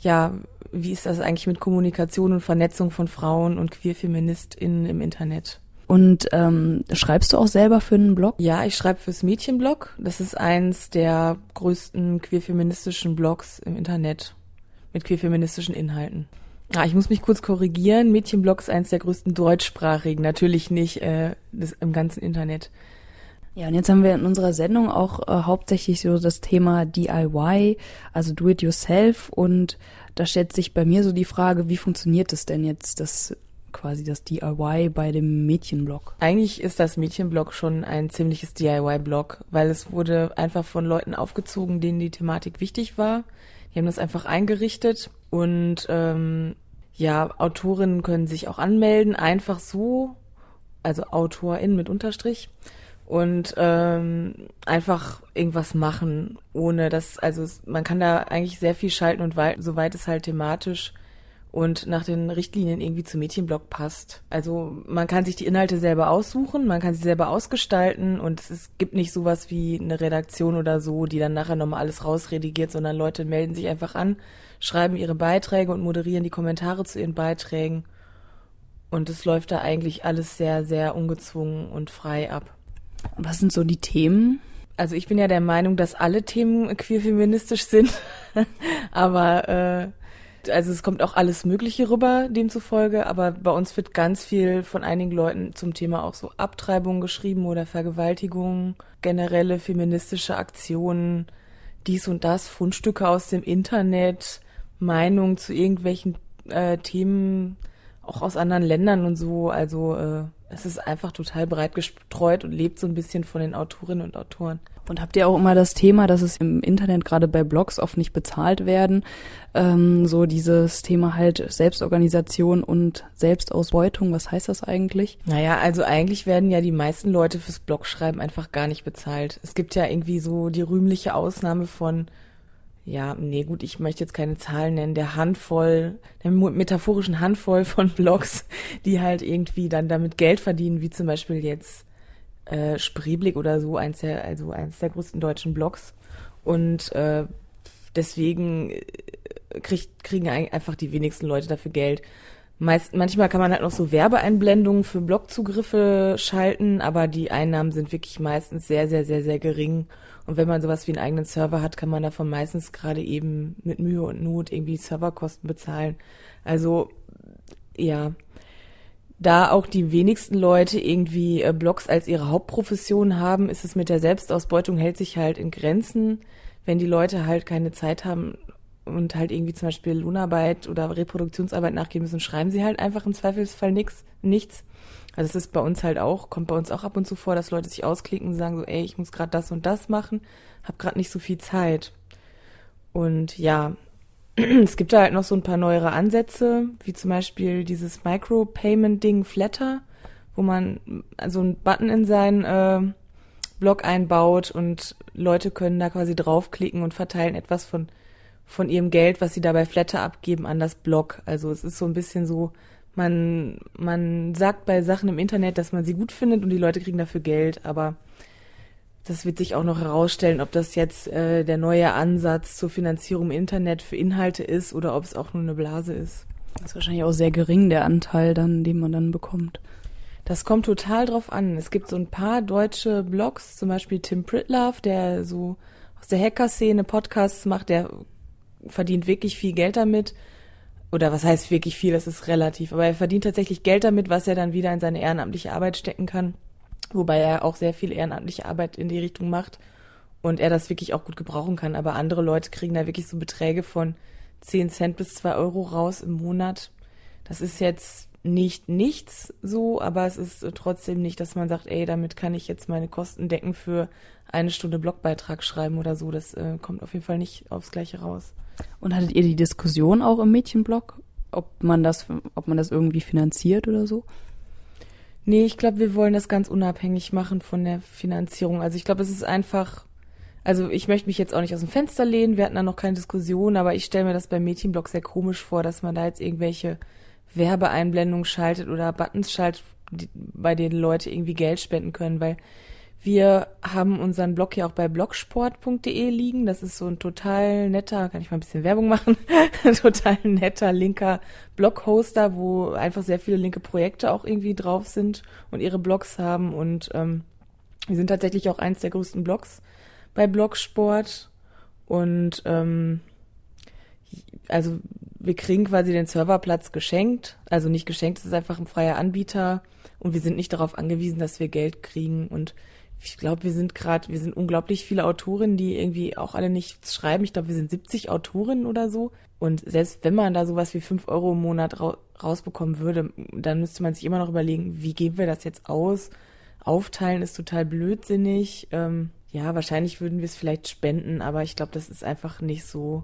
ja, wie ist das eigentlich mit Kommunikation und Vernetzung von Frauen und Queer-FeministInnen im Internet? Und ähm, schreibst du auch selber für einen Blog? Ja, ich schreibe fürs Mädchenblog. Das ist eins der größten queer-feministischen Blogs im Internet mit queer-feministischen Inhalten. Ah, ich muss mich kurz korrigieren. Mädchenblog ist eins der größten deutschsprachigen, natürlich nicht äh, das, im ganzen Internet. Ja, und jetzt haben wir in unserer Sendung auch äh, hauptsächlich so das Thema DIY, also Do It Yourself. Und da stellt sich bei mir so die Frage, wie funktioniert es denn jetzt, das quasi das DIY bei dem Mädchenblog? Eigentlich ist das Mädchenblog schon ein ziemliches DIY-Blog, weil es wurde einfach von Leuten aufgezogen, denen die Thematik wichtig war. Die haben das einfach eingerichtet und ähm, ja, Autorinnen können sich auch anmelden, einfach so, also AutorInnen mit Unterstrich und ähm, einfach irgendwas machen, ohne dass, also man kann da eigentlich sehr viel schalten und weit, soweit es halt thematisch und nach den Richtlinien irgendwie zum Mädchenblog passt. Also man kann sich die Inhalte selber aussuchen, man kann sie selber ausgestalten und es gibt nicht sowas wie eine Redaktion oder so, die dann nachher nochmal alles rausredigiert, sondern Leute melden sich einfach an, schreiben ihre Beiträge und moderieren die Kommentare zu ihren Beiträgen. Und es läuft da eigentlich alles sehr, sehr ungezwungen und frei ab. Was sind so die Themen? Also ich bin ja der Meinung, dass alle Themen queer-feministisch sind, aber äh, also es kommt auch alles Mögliche rüber, demzufolge, aber bei uns wird ganz viel von einigen Leuten zum Thema auch so Abtreibung geschrieben oder Vergewaltigung, generelle feministische Aktionen, dies und das, Fundstücke aus dem Internet, Meinungen zu irgendwelchen äh, Themen, auch aus anderen Ländern und so. Also äh, es ist einfach total breit gestreut und lebt so ein bisschen von den Autorinnen und Autoren. Und habt ihr auch immer das Thema, dass es im Internet gerade bei Blogs oft nicht bezahlt werden? Ähm, so dieses Thema halt Selbstorganisation und Selbstausbeutung, was heißt das eigentlich? Naja, also eigentlich werden ja die meisten Leute fürs Blogschreiben einfach gar nicht bezahlt. Es gibt ja irgendwie so die rühmliche Ausnahme von ja, nee, gut, ich möchte jetzt keine Zahlen nennen, der Handvoll, der metaphorischen Handvoll von Blogs, die halt irgendwie dann damit Geld verdienen, wie zum Beispiel jetzt äh, Spreeblick oder so, eins der, also eins der größten deutschen Blogs. Und äh, deswegen äh, krieg, kriegen einfach die wenigsten Leute dafür Geld. Meist, manchmal kann man halt noch so Werbeeinblendungen für Blogzugriffe schalten, aber die Einnahmen sind wirklich meistens sehr, sehr, sehr, sehr gering. Und wenn man sowas wie einen eigenen Server hat, kann man davon meistens gerade eben mit Mühe und Not irgendwie Serverkosten bezahlen. Also ja, da auch die wenigsten Leute irgendwie äh, Blogs als ihre Hauptprofession haben, ist es mit der Selbstausbeutung hält sich halt in Grenzen. Wenn die Leute halt keine Zeit haben und halt irgendwie zum Beispiel Lohnarbeit oder Reproduktionsarbeit nachgehen müssen, schreiben sie halt einfach im Zweifelsfall nix, nichts. Also es ist bei uns halt auch, kommt bei uns auch ab und zu vor, dass Leute sich ausklicken und sagen so, ey, ich muss gerade das und das machen, hab gerade nicht so viel Zeit. Und ja, es gibt da halt noch so ein paar neuere Ansätze, wie zum Beispiel dieses Micropayment-Ding Flatter, wo man so einen Button in seinen äh, Blog einbaut und Leute können da quasi draufklicken und verteilen etwas von, von ihrem Geld, was sie dabei Flatter abgeben, an das Blog. Also es ist so ein bisschen so, man, man sagt bei Sachen im Internet, dass man sie gut findet und die Leute kriegen dafür Geld, aber das wird sich auch noch herausstellen, ob das jetzt äh, der neue Ansatz zur Finanzierung im Internet für Inhalte ist oder ob es auch nur eine Blase ist. Das ist wahrscheinlich auch sehr gering, der Anteil dann, den man dann bekommt. Das kommt total drauf an. Es gibt so ein paar deutsche Blogs, zum Beispiel Tim Pritlove, der so aus der Hacker-Szene Podcasts macht, der verdient wirklich viel Geld damit oder was heißt wirklich viel, das ist relativ, aber er verdient tatsächlich Geld damit, was er dann wieder in seine ehrenamtliche Arbeit stecken kann, wobei er auch sehr viel ehrenamtliche Arbeit in die Richtung macht und er das wirklich auch gut gebrauchen kann, aber andere Leute kriegen da wirklich so Beträge von 10 Cent bis 2 Euro raus im Monat. Das ist jetzt nicht nichts so, aber es ist trotzdem nicht, dass man sagt, ey, damit kann ich jetzt meine Kosten decken für eine Stunde Blogbeitrag schreiben oder so. Das äh, kommt auf jeden Fall nicht aufs Gleiche raus. Und hattet ihr die Diskussion auch im Mädchenblog, ob man das, ob man das irgendwie finanziert oder so? Nee, ich glaube, wir wollen das ganz unabhängig machen von der Finanzierung. Also ich glaube, es ist einfach, also ich möchte mich jetzt auch nicht aus dem Fenster lehnen, wir hatten da noch keine Diskussion, aber ich stelle mir das beim Mädchenblog sehr komisch vor, dass man da jetzt irgendwelche Werbeeinblendungen schaltet oder Buttons schaltet, bei denen Leute irgendwie Geld spenden können, weil wir haben unseren Blog ja auch bei blogsport.de liegen. Das ist so ein total netter, kann ich mal ein bisschen Werbung machen, total netter linker Blog-Hoster, wo einfach sehr viele linke Projekte auch irgendwie drauf sind und ihre Blogs haben. Und ähm, wir sind tatsächlich auch eins der größten Blogs bei Blogsport. Und ähm, also wir kriegen quasi den Serverplatz geschenkt. Also nicht geschenkt, es ist einfach ein freier Anbieter und wir sind nicht darauf angewiesen, dass wir Geld kriegen und ich glaube, wir sind gerade, wir sind unglaublich viele Autorinnen, die irgendwie auch alle nichts schreiben. Ich glaube, wir sind 70 Autorinnen oder so. Und selbst wenn man da sowas wie 5 Euro im Monat ra rausbekommen würde, dann müsste man sich immer noch überlegen, wie geben wir das jetzt aus? Aufteilen ist total blödsinnig. Ähm, ja, wahrscheinlich würden wir es vielleicht spenden, aber ich glaube, das ist einfach nicht so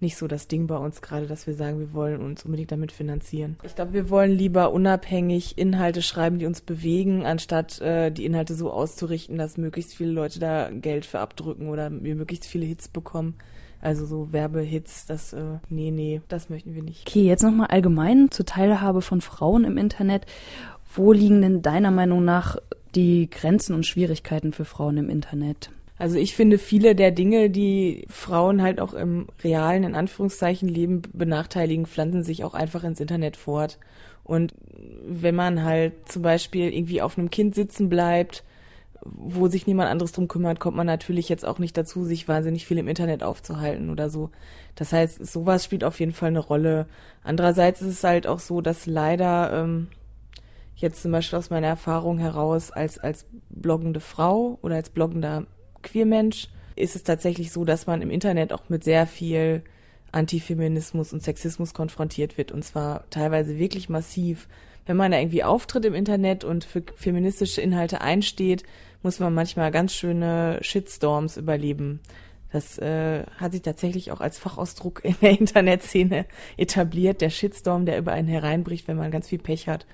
nicht so das Ding bei uns gerade, dass wir sagen, wir wollen uns unbedingt damit finanzieren. Ich glaube, wir wollen lieber unabhängig Inhalte schreiben, die uns bewegen, anstatt äh, die Inhalte so auszurichten, dass möglichst viele Leute da Geld für abdrücken oder wir möglichst viele Hits bekommen. Also so Werbehits, das, äh, nee, nee, das möchten wir nicht. Okay, jetzt nochmal allgemein zur Teilhabe von Frauen im Internet. Wo liegen denn deiner Meinung nach die Grenzen und Schwierigkeiten für Frauen im Internet? Also ich finde, viele der Dinge, die Frauen halt auch im realen, in Anführungszeichen, Leben benachteiligen, pflanzen sich auch einfach ins Internet fort. Und wenn man halt zum Beispiel irgendwie auf einem Kind sitzen bleibt, wo sich niemand anderes drum kümmert, kommt man natürlich jetzt auch nicht dazu, sich wahnsinnig viel im Internet aufzuhalten oder so. Das heißt, sowas spielt auf jeden Fall eine Rolle. Andererseits ist es halt auch so, dass leider ähm, jetzt zum Beispiel aus meiner Erfahrung heraus als, als bloggende Frau oder als bloggender Queermensch ist es tatsächlich so, dass man im Internet auch mit sehr viel Antifeminismus und Sexismus konfrontiert wird und zwar teilweise wirklich massiv. Wenn man da irgendwie auftritt im Internet und für feministische Inhalte einsteht, muss man manchmal ganz schöne Shitstorms überleben. Das äh, hat sich tatsächlich auch als Fachausdruck in der Internetszene etabliert, der Shitstorm, der über einen hereinbricht, wenn man ganz viel Pech hat.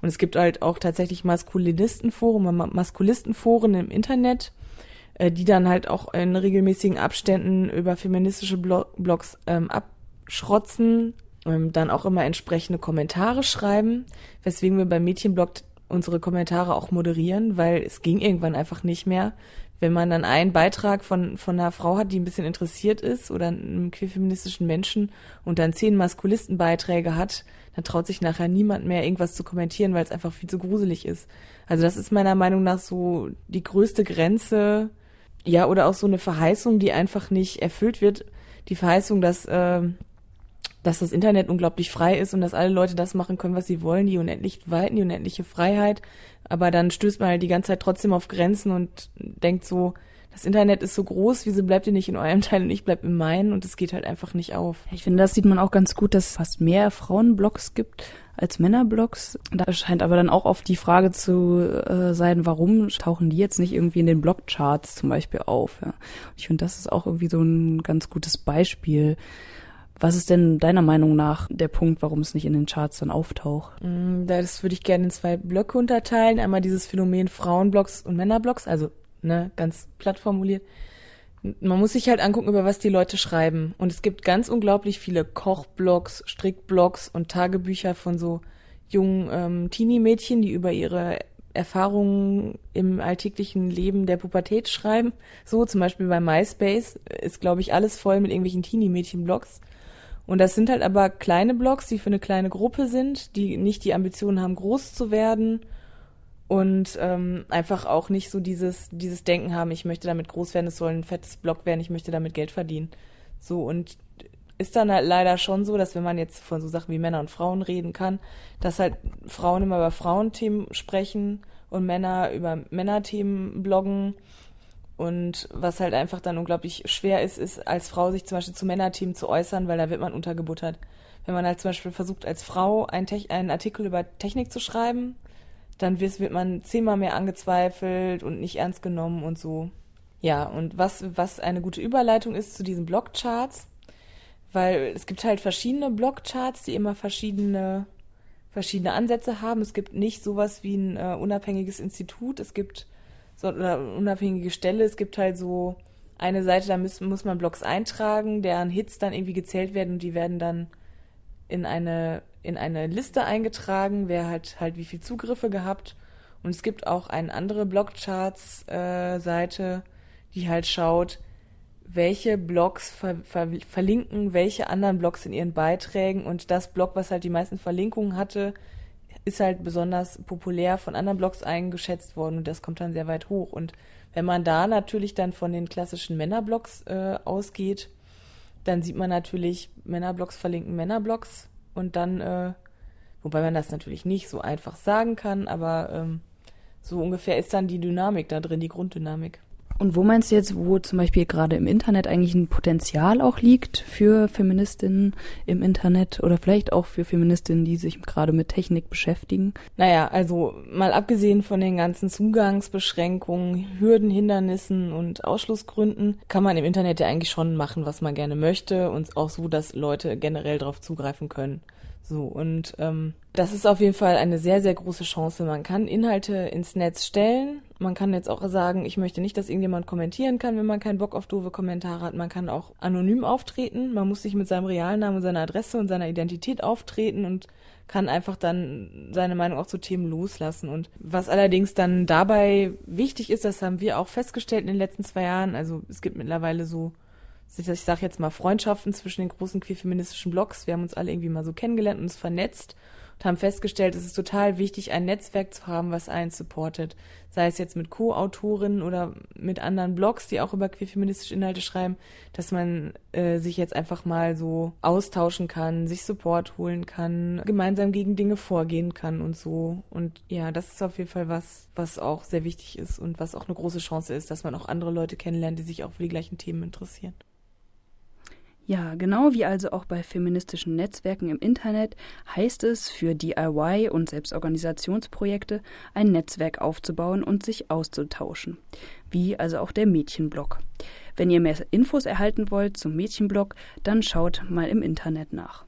Und es gibt halt auch tatsächlich Maskulinistenforen, Maskulistenforen im Internet, äh, die dann halt auch in regelmäßigen Abständen über feministische Blo Blogs ähm, abschrotzen, ähm, dann auch immer entsprechende Kommentare schreiben, weswegen wir beim Mädchenblog unsere Kommentare auch moderieren, weil es ging irgendwann einfach nicht mehr. Wenn man dann einen Beitrag von, von einer Frau hat, die ein bisschen interessiert ist oder einem queerfeministischen Menschen und dann zehn Maskulistenbeiträge hat, dann traut sich nachher niemand mehr irgendwas zu kommentieren, weil es einfach viel zu gruselig ist. Also das ist meiner Meinung nach so die größte Grenze, ja, oder auch so eine Verheißung, die einfach nicht erfüllt wird. Die Verheißung, dass, äh, dass das Internet unglaublich frei ist und dass alle Leute das machen können, was sie wollen, die unendlich Weiten, die unendliche Freiheit. Aber dann stößt man halt die ganze Zeit trotzdem auf Grenzen und denkt so, das Internet ist so groß, wieso bleibt ihr nicht in eurem Teil und ich bleib in meinen und es geht halt einfach nicht auf. Ich finde, das sieht man auch ganz gut, dass es fast mehr Frauenblogs gibt als Männerblogs. Da scheint aber dann auch oft die Frage zu äh, sein, warum tauchen die jetzt nicht irgendwie in den Blogcharts zum Beispiel auf? Ja? Ich finde, das ist auch irgendwie so ein ganz gutes Beispiel. Was ist denn deiner Meinung nach der Punkt, warum es nicht in den Charts dann auftaucht? Mm, das würde ich gerne in zwei Blöcke unterteilen. Einmal dieses Phänomen Frauenblogs und Männerblogs, also ne, ganz platt formuliert man muss sich halt angucken, über was die Leute schreiben. Und es gibt ganz unglaublich viele Kochblogs, Strickblogs und Tagebücher von so jungen ähm, Teenie-Mädchen, die über ihre Erfahrungen im alltäglichen Leben der Pubertät schreiben. So zum Beispiel bei MySpace ist, glaube ich, alles voll mit irgendwelchen Teenie-Mädchen-Blogs. Und das sind halt aber kleine Blogs, die für eine kleine Gruppe sind, die nicht die Ambition haben, groß zu werden und ähm, einfach auch nicht so dieses, dieses Denken haben, ich möchte damit groß werden, es soll ein fettes Blog werden, ich möchte damit Geld verdienen. So und ist dann halt leider schon so, dass wenn man jetzt von so Sachen wie Männer und Frauen reden kann, dass halt Frauen immer über Frauenthemen sprechen und Männer über Männerthemen bloggen. Und was halt einfach dann unglaublich schwer ist, ist als Frau sich zum Beispiel zu Männerthemen zu äußern, weil da wird man untergebuttert. Wenn man halt zum Beispiel versucht, als Frau einen, einen Artikel über Technik zu schreiben, dann wird man zehnmal mehr angezweifelt und nicht ernst genommen und so. Ja, und was, was eine gute Überleitung ist zu diesen Blogcharts, weil es gibt halt verschiedene Blogcharts, die immer verschiedene verschiedene Ansätze haben. Es gibt nicht sowas wie ein äh, unabhängiges Institut, es gibt so eine unabhängige Stelle, es gibt halt so eine Seite, da muss, muss man Blogs eintragen, deren Hits dann irgendwie gezählt werden und die werden dann in eine, in eine Liste eingetragen, wer hat halt wie viel Zugriffe gehabt. Und es gibt auch eine andere Blogcharts-Seite, äh, die halt schaut, welche Blogs ver ver verlinken welche anderen Blogs in ihren Beiträgen und das Blog, was halt die meisten Verlinkungen hatte, ist halt besonders populär von anderen Blogs eingeschätzt worden und das kommt dann sehr weit hoch. Und wenn man da natürlich dann von den klassischen Männerblogs äh, ausgeht, dann sieht man natürlich, Männerblogs verlinken Männerblogs und dann, äh, wobei man das natürlich nicht so einfach sagen kann, aber ähm, so ungefähr ist dann die Dynamik da drin, die Grunddynamik. Und wo meinst du jetzt, wo zum Beispiel gerade im Internet eigentlich ein Potenzial auch liegt für Feministinnen im Internet oder vielleicht auch für Feministinnen, die sich gerade mit Technik beschäftigen? Naja, also mal abgesehen von den ganzen Zugangsbeschränkungen, Hürden, Hindernissen und Ausschlussgründen, kann man im Internet ja eigentlich schon machen, was man gerne möchte und auch so, dass Leute generell darauf zugreifen können. So, und ähm, das ist auf jeden Fall eine sehr, sehr große Chance. Man kann Inhalte ins Netz stellen. Man kann jetzt auch sagen, ich möchte nicht, dass irgendjemand kommentieren kann, wenn man keinen Bock auf doofe Kommentare hat. Man kann auch anonym auftreten. Man muss sich mit seinem Realnamen, seiner Adresse und seiner Identität auftreten und kann einfach dann seine Meinung auch zu Themen loslassen. Und was allerdings dann dabei wichtig ist, das haben wir auch festgestellt in den letzten zwei Jahren. Also es gibt mittlerweile so ich sage jetzt mal Freundschaften zwischen den großen queer-feministischen Blogs. Wir haben uns alle irgendwie mal so kennengelernt und uns vernetzt und haben festgestellt, es ist total wichtig, ein Netzwerk zu haben, was einen supportet. Sei es jetzt mit Co-Autorinnen oder mit anderen Blogs, die auch über queer-feministische Inhalte schreiben, dass man äh, sich jetzt einfach mal so austauschen kann, sich Support holen kann, gemeinsam gegen Dinge vorgehen kann und so. Und ja, das ist auf jeden Fall was, was auch sehr wichtig ist und was auch eine große Chance ist, dass man auch andere Leute kennenlernt, die sich auch für die gleichen Themen interessieren. Ja, genau wie also auch bei feministischen Netzwerken im Internet heißt es für DIY und Selbstorganisationsprojekte ein Netzwerk aufzubauen und sich auszutauschen, wie also auch der Mädchenblog. Wenn ihr mehr Infos erhalten wollt zum Mädchenblog, dann schaut mal im Internet nach.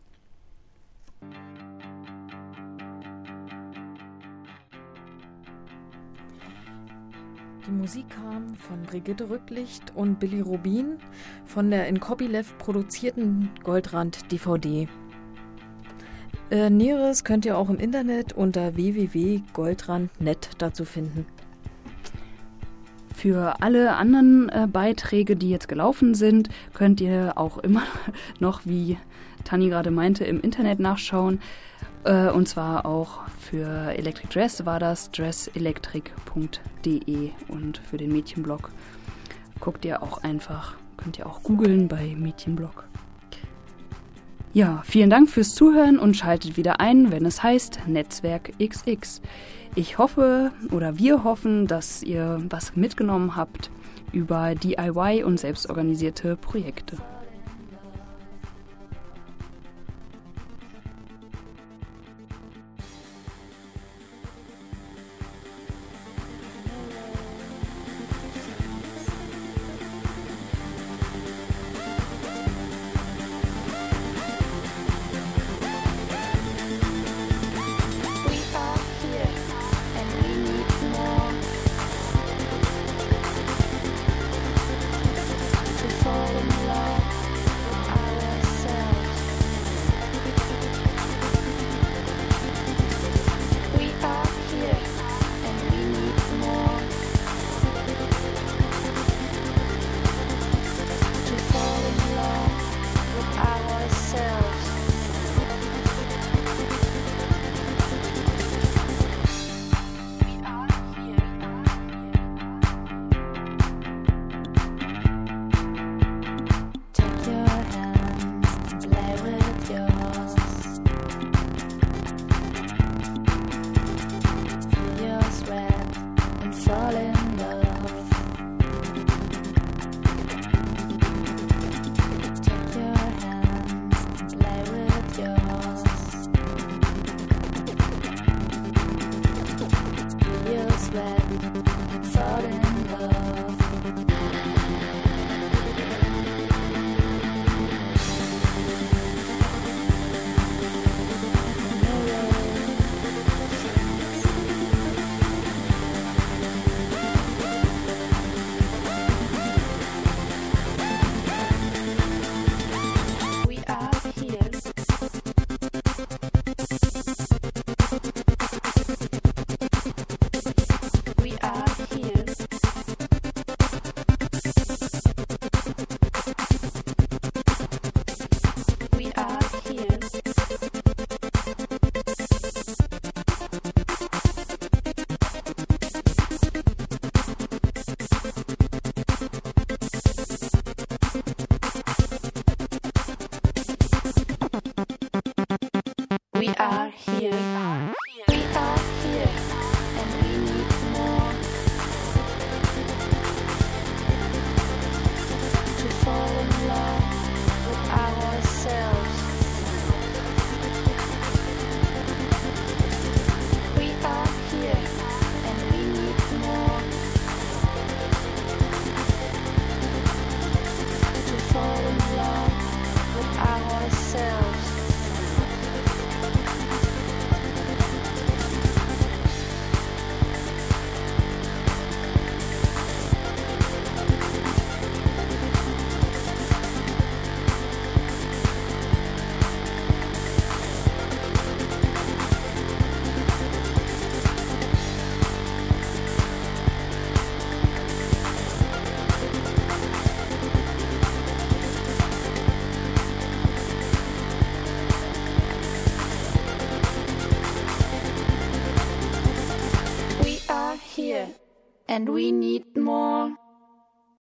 Die Musik kam von Brigitte Rücklicht und Billy Rubin von der in Copyleft produzierten Goldrand DVD. Äh, Näheres könnt ihr auch im Internet unter www.goldrand.net dazu finden. Für alle anderen äh, Beiträge, die jetzt gelaufen sind, könnt ihr auch immer noch, wie Tani gerade meinte, im Internet nachschauen. Äh, und zwar auch für Electric Dress war das dresselectric.de und für den Mädchenblog guckt ihr auch einfach, könnt ihr auch googeln bei Mädchenblog. Ja, vielen Dank fürs Zuhören und schaltet wieder ein, wenn es heißt Netzwerk XX. Ich hoffe oder wir hoffen, dass ihr was mitgenommen habt über DIY und selbstorganisierte Projekte. and we